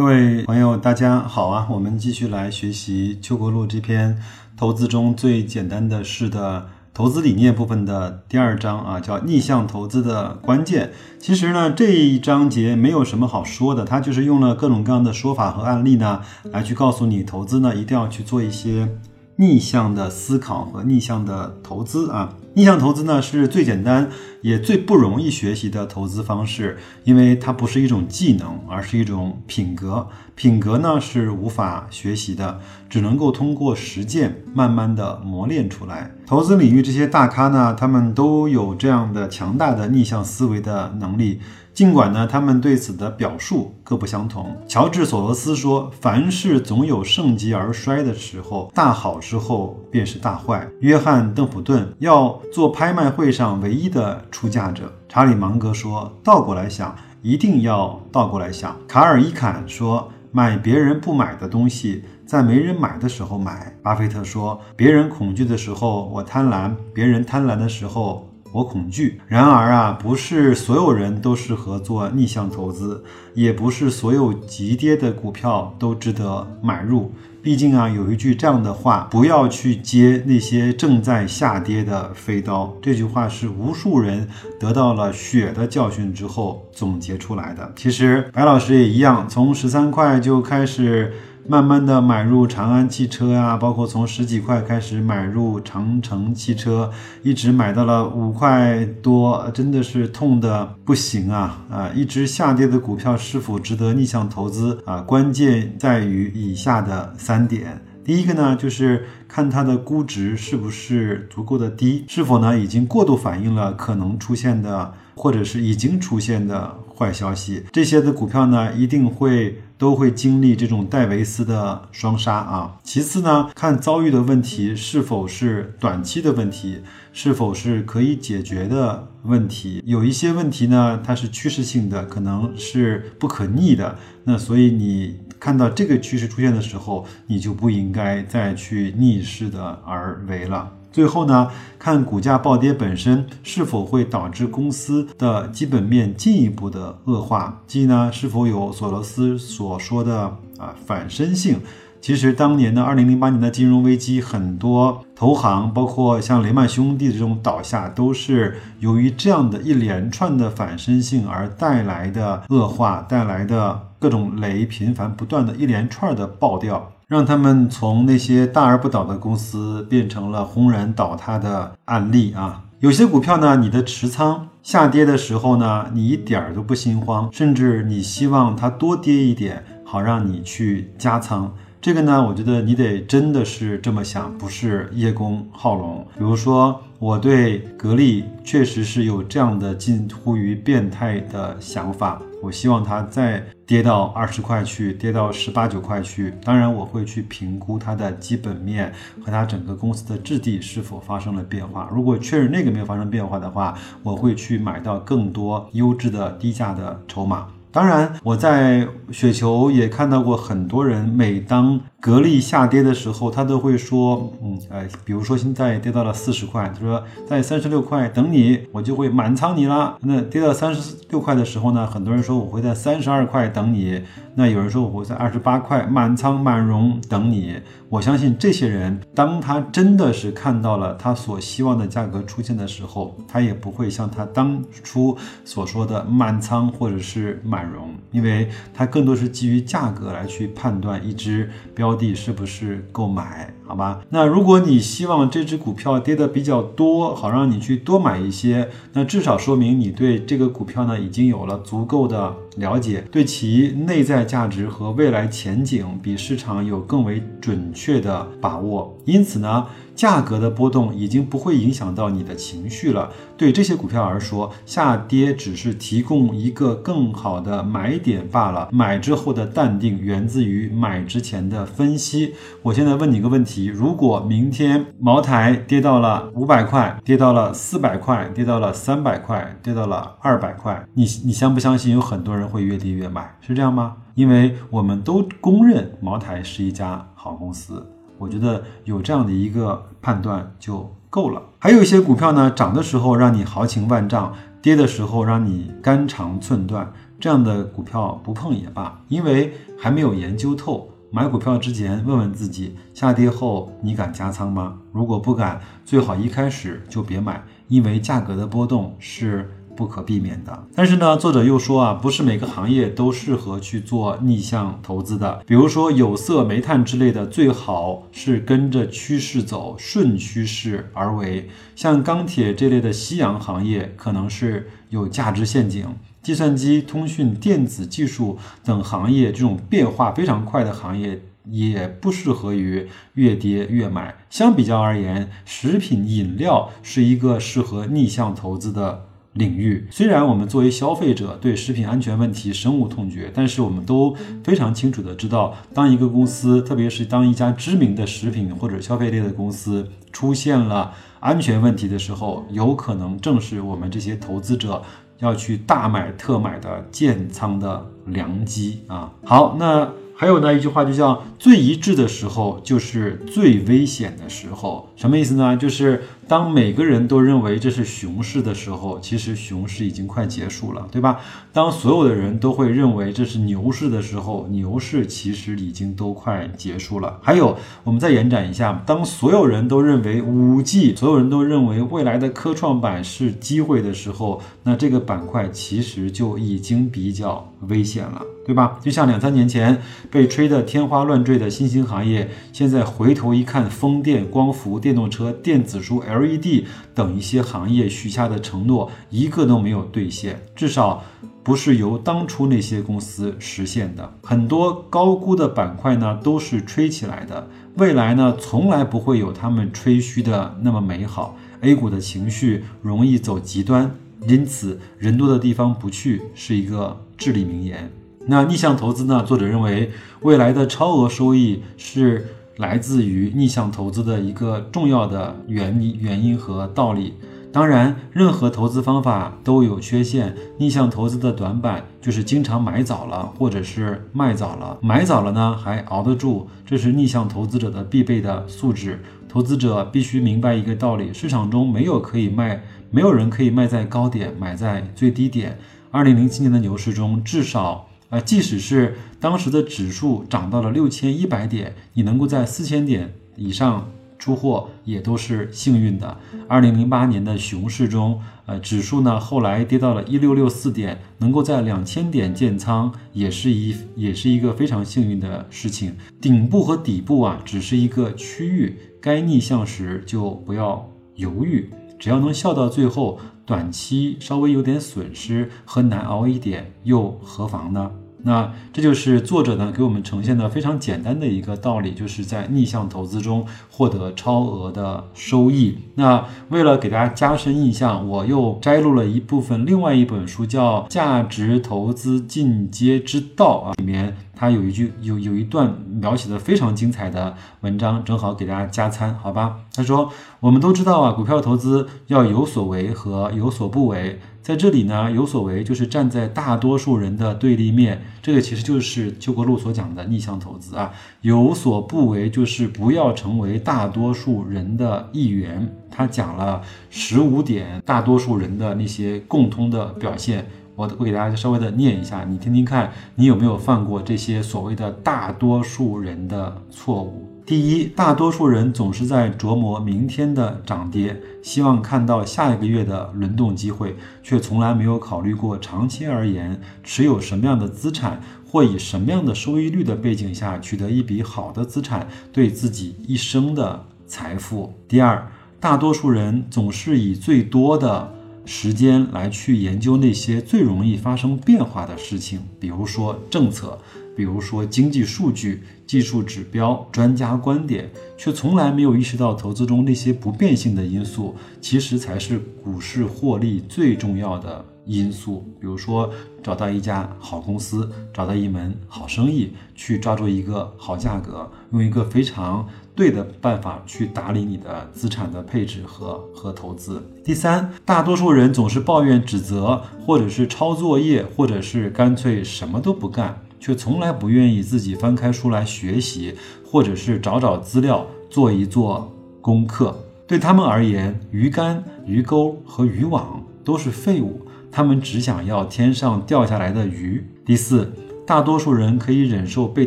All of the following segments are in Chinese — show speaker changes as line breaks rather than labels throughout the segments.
各位朋友，大家好啊！我们继续来学习《邱国录》这篇投资中最简单的事的投资理念部分的第二章啊，叫逆向投资的关键。其实呢，这一章节没有什么好说的，它就是用了各种各样的说法和案例呢，来去告诉你投资呢一定要去做一些逆向的思考和逆向的投资啊。逆向投资呢是最简单也最不容易学习的投资方式，因为它不是一种技能，而是一种品格。品格呢是无法学习的，只能够通过实践慢慢的磨练出来。投资领域这些大咖呢，他们都有这样的强大的逆向思维的能力。尽管呢，他们对此的表述各不相同。乔治·索罗斯说：“凡事总有盛极而衰的时候，大好之后便是大坏。”约翰·邓普顿要做拍卖会上唯一的出价者。查理·芒格说：“倒过来想，一定要倒过来想。”卡尔·伊坎说：“买别人不买的东西，在没人买的时候买。”巴菲特说：“别人恐惧的时候，我贪婪；别人贪婪的时候。”我恐惧。然而啊，不是所有人都适合做逆向投资，也不是所有急跌的股票都值得买入。毕竟啊，有一句这样的话：不要去接那些正在下跌的飞刀。这句话是无数人得到了血的教训之后总结出来的。其实白老师也一样，从十三块就开始。慢慢的买入长安汽车呀，包括从十几块开始买入长城汽车，一直买到了五块多，真的是痛的不行啊啊！一直下跌的股票是否值得逆向投资啊？关键在于以下的三点。第一个呢，就是看它的估值是不是足够的低，是否呢已经过度反映了可能出现的或者是已经出现的坏消息。这些的股票呢，一定会。都会经历这种戴维斯的双杀啊。其次呢，看遭遇的问题是否是短期的问题，是否是可以解决的问题。有一些问题呢，它是趋势性的，可能是不可逆的。那所以你看到这个趋势出现的时候，你就不应该再去逆势的而为了。最后呢，看股价暴跌本身是否会导致公司的基本面进一步的恶化，即呢是否有索罗斯所说的啊反身性。其实当年的二零零八年的金融危机，很多投行，包括像雷曼兄弟这种倒下，都是由于这样的一连串的反身性而带来的恶化，带来的各种雷频繁不断的一连串的爆掉。让他们从那些大而不倒的公司变成了轰然倒塌的案例啊！有些股票呢，你的持仓下跌的时候呢，你一点儿都不心慌，甚至你希望它多跌一点，好让你去加仓。这个呢，我觉得你得真的是这么想，不是叶公好龙。比如说，我对格力确实是有这样的近乎于变态的想法。我希望它再跌到二十块去，跌到十八九块去。当然，我会去评估它的基本面和它整个公司的质地是否发生了变化。如果确认那个没有发生变化的话，我会去买到更多优质的低价的筹码。当然，我在雪球也看到过很多人，每当格力下跌的时候，他都会说，嗯，呃，比如说现在跌到了四十块，他说在三十六块等你，我就会满仓你了。那跌到三十六块的时候呢，很多人说我会在三十二块等你。那有人说我会在二十八块满仓满容等你。我相信这些人，当他真的是看到了他所希望的价格出现的时候，他也不会像他当初所说的满仓或者是满容，因为他更多是基于价格来去判断一只标的是不是购买。好吧，那如果你希望这只股票跌的比较多，好让你去多买一些，那至少说明你对这个股票呢已经有了足够的了解，对其内在价值和未来前景比市场有更为准确的把握。因此呢。价格的波动已经不会影响到你的情绪了。对这些股票而说，下跌只是提供一个更好的买点罢了。买之后的淡定源自于买之前的分析。我现在问你一个问题：如果明天茅台跌到了五百块，跌到了四百块，跌到了三百块，跌到了二百块，你你相不相信有很多人会越跌越买？是这样吗？因为我们都公认茅台是一家好公司。我觉得有这样的一个判断就够了。还有一些股票呢，涨的时候让你豪情万丈，跌的时候让你肝肠寸断。这样的股票不碰也罢，因为还没有研究透。买股票之前问问自己，下跌后你敢加仓吗？如果不敢，最好一开始就别买，因为价格的波动是。不可避免的，但是呢，作者又说啊，不是每个行业都适合去做逆向投资的。比如说有色、煤炭之类的，最好是跟着趋势走，顺趋势而为。像钢铁这类的夕阳行业，可能是有价值陷阱。计算机、通讯、电子技术等行业，这种变化非常快的行业，也不适合于越跌越买。相比较而言，食品饮料是一个适合逆向投资的。领域虽然我们作为消费者对食品安全问题深恶痛绝，但是我们都非常清楚的知道，当一个公司，特别是当一家知名的食品或者消费类的公司出现了安全问题的时候，有可能正是我们这些投资者要去大买特买的建仓的良机啊！好，那。还有呢，一句话就叫“最一致的时候就是最危险的时候”，什么意思呢？就是当每个人都认为这是熊市的时候，其实熊市已经快结束了，对吧？当所有的人都会认为这是牛市的时候，牛市其实已经都快结束了。还有，我们再延展一下，当所有人都认为五 G，所有人都认为未来的科创板是机会的时候，那这个板块其实就已经比较危险了。对吧？就像两三年前被吹得天花乱坠的新兴行业，现在回头一看，风电、光伏、电动车、电子书、L LED 等一些行业许下的承诺，一个都没有兑现，至少不是由当初那些公司实现的。很多高估的板块呢，都是吹起来的，未来呢，从来不会有他们吹嘘的那么美好。A 股的情绪容易走极端，因此人多的地方不去是一个至理名言。那逆向投资呢？作者认为，未来的超额收益是来自于逆向投资的一个重要的原因、原因和道理。当然，任何投资方法都有缺陷。逆向投资的短板就是经常买早了，或者是卖早了。买早了呢，还熬得住，这是逆向投资者的必备的素质。投资者必须明白一个道理：市场中没有可以卖，没有人可以卖在高点，买在最低点。二零零七年的牛市中，至少。啊，即使是当时的指数涨到了六千一百点，你能够在四千点以上出货，也都是幸运的。二零零八年的熊市中，呃，指数呢后来跌到了一六六四点，能够在两千点建仓，也是一也是一个非常幸运的事情。顶部和底部啊，只是一个区域，该逆向时就不要犹豫，只要能笑到最后。短期稍微有点损失和难熬一点，又何妨呢？那这就是作者呢给我们呈现的非常简单的一个道理，就是在逆向投资中获得超额的收益。那为了给大家加深印象，我又摘录了一部分另外一本书，叫《价值投资进阶之道》啊，里面它有一句有有一段描写的非常精彩的文章，正好给大家加餐，好吧？他说，我们都知道啊，股票投资要有所为和有所不为。在这里呢，有所为就是站在大多数人的对立面，这个其实就是邱国禄所讲的逆向投资啊。有所不为就是不要成为大多数人的一员。他讲了十五点大多数人的那些共通的表现，我我给大家稍微的念一下，你听听看，你有没有犯过这些所谓的大多数人的错误？第一，大多数人总是在琢磨明天的涨跌，希望看到下一个月的轮动机会，却从来没有考虑过长期而言持有什么样的资产，或以什么样的收益率的背景下取得一笔好的资产，对自己一生的财富。第二，大多数人总是以最多的时间来去研究那些最容易发生变化的事情，比如说政策。比如说经济数据、技术指标、专家观点，却从来没有意识到投资中那些不变性的因素，其实才是股市获利最重要的因素。比如说，找到一家好公司，找到一门好生意，去抓住一个好价格，用一个非常对的办法去打理你的资产的配置和和投资。第三，大多数人总是抱怨、指责，或者是抄作业，或者是干脆什么都不干。却从来不愿意自己翻开书来学习，或者是找找资料做一做功课。对他们而言，鱼竿、鱼钩和渔网都是废物。他们只想要天上掉下来的鱼。第四，大多数人可以忍受被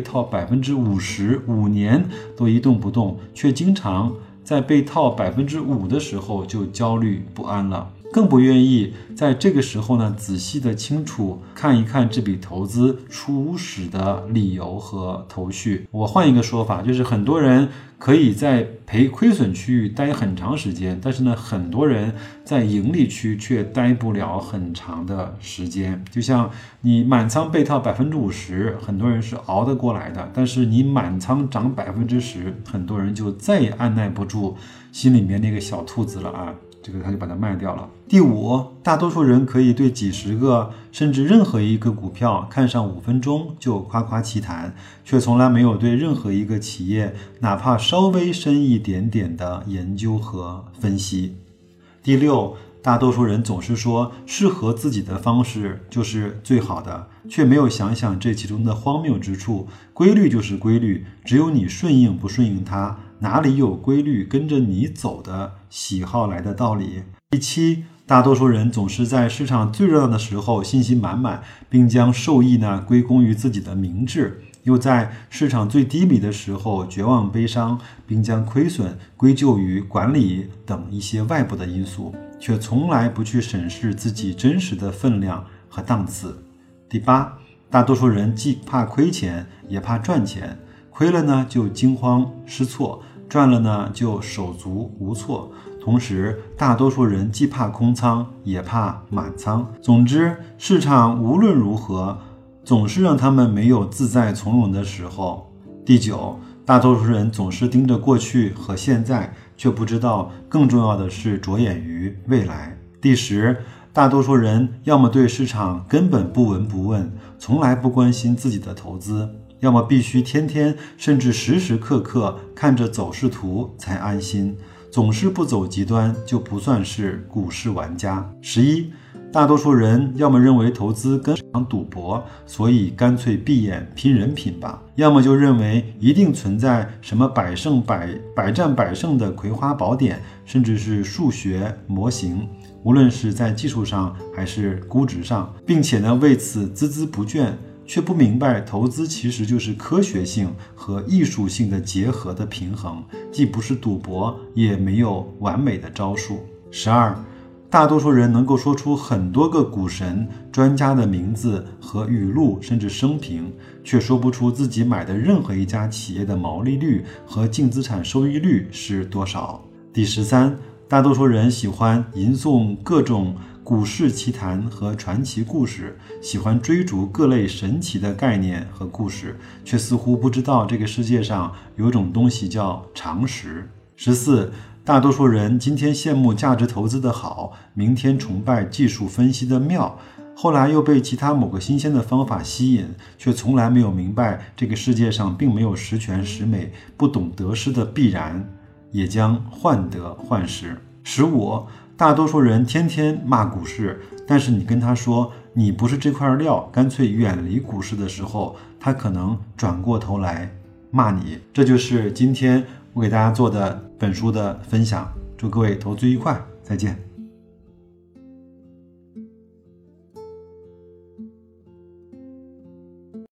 套百分之五十五年都一动不动，却经常在被套百分之五的时候就焦虑不安了。更不愿意在这个时候呢，仔细的清楚看一看这笔投资初始的理由和头绪。我换一个说法，就是很多人可以在赔亏损区域待很长时间，但是呢，很多人在盈利区却待不了很长的时间。就像你满仓被套百分之五十，很多人是熬得过来的，但是你满仓涨百分之十，很多人就再也按耐不住心里面那个小兔子了啊。这个他就把它卖掉了。第五，大多数人可以对几十个甚至任何一个股票看上五分钟就夸夸其谈，却从来没有对任何一个企业哪怕稍微深一点点的研究和分析。第六，大多数人总是说适合自己的方式就是最好的，却没有想想这其中的荒谬之处。规律就是规律，只有你顺应不顺应它。哪里有规律跟着你走的喜好来的道理？第七，大多数人总是在市场最热闹的时候信心满满，并将受益呢归功于自己的明智；又在市场最低迷的时候绝望悲伤，并将亏损归咎于管理等一些外部的因素，却从来不去审视自己真实的分量和档次。第八，大多数人既怕亏钱，也怕赚钱，亏了呢就惊慌失措。赚了呢，就手足无措。同时，大多数人既怕空仓，也怕满仓。总之，市场无论如何，总是让他们没有自在从容的时候。第九，大多数人总是盯着过去和现在，却不知道更重要的是着眼于未来。第十，大多数人要么对市场根本不闻不问，从来不关心自己的投资。要么必须天天甚至时时刻刻看着走势图才安心，总是不走极端就不算是股市玩家。十一，大多数人要么认为投资跟场赌博，所以干脆闭眼拼人品吧；要么就认为一定存在什么百胜百百战百胜的葵花宝典，甚至是数学模型，无论是在技术上还是估值上，并且呢为此孜孜不倦。却不明白，投资其实就是科学性和艺术性的结合的平衡，既不是赌博，也没有完美的招数。十二，大多数人能够说出很多个股神专家的名字和语录，甚至生平，却说不出自己买的任何一家企业的毛利率和净资产收益率是多少。第十三，大多数人喜欢吟诵各种。股市奇谈和传奇故事，喜欢追逐各类神奇的概念和故事，却似乎不知道这个世界上有种东西叫常识。十四，大多数人今天羡慕价值投资的好，明天崇拜技术分析的妙，后来又被其他某个新鲜的方法吸引，却从来没有明白这个世界上并没有十全十美，不懂得失的必然，也将患得患失。十五。大多数人天天骂股市，但是你跟他说你不是这块料，干脆远离股市的时候，他可能转过头来骂你。这就是今天我给大家做的本书的分享。祝各位投资愉快，再见。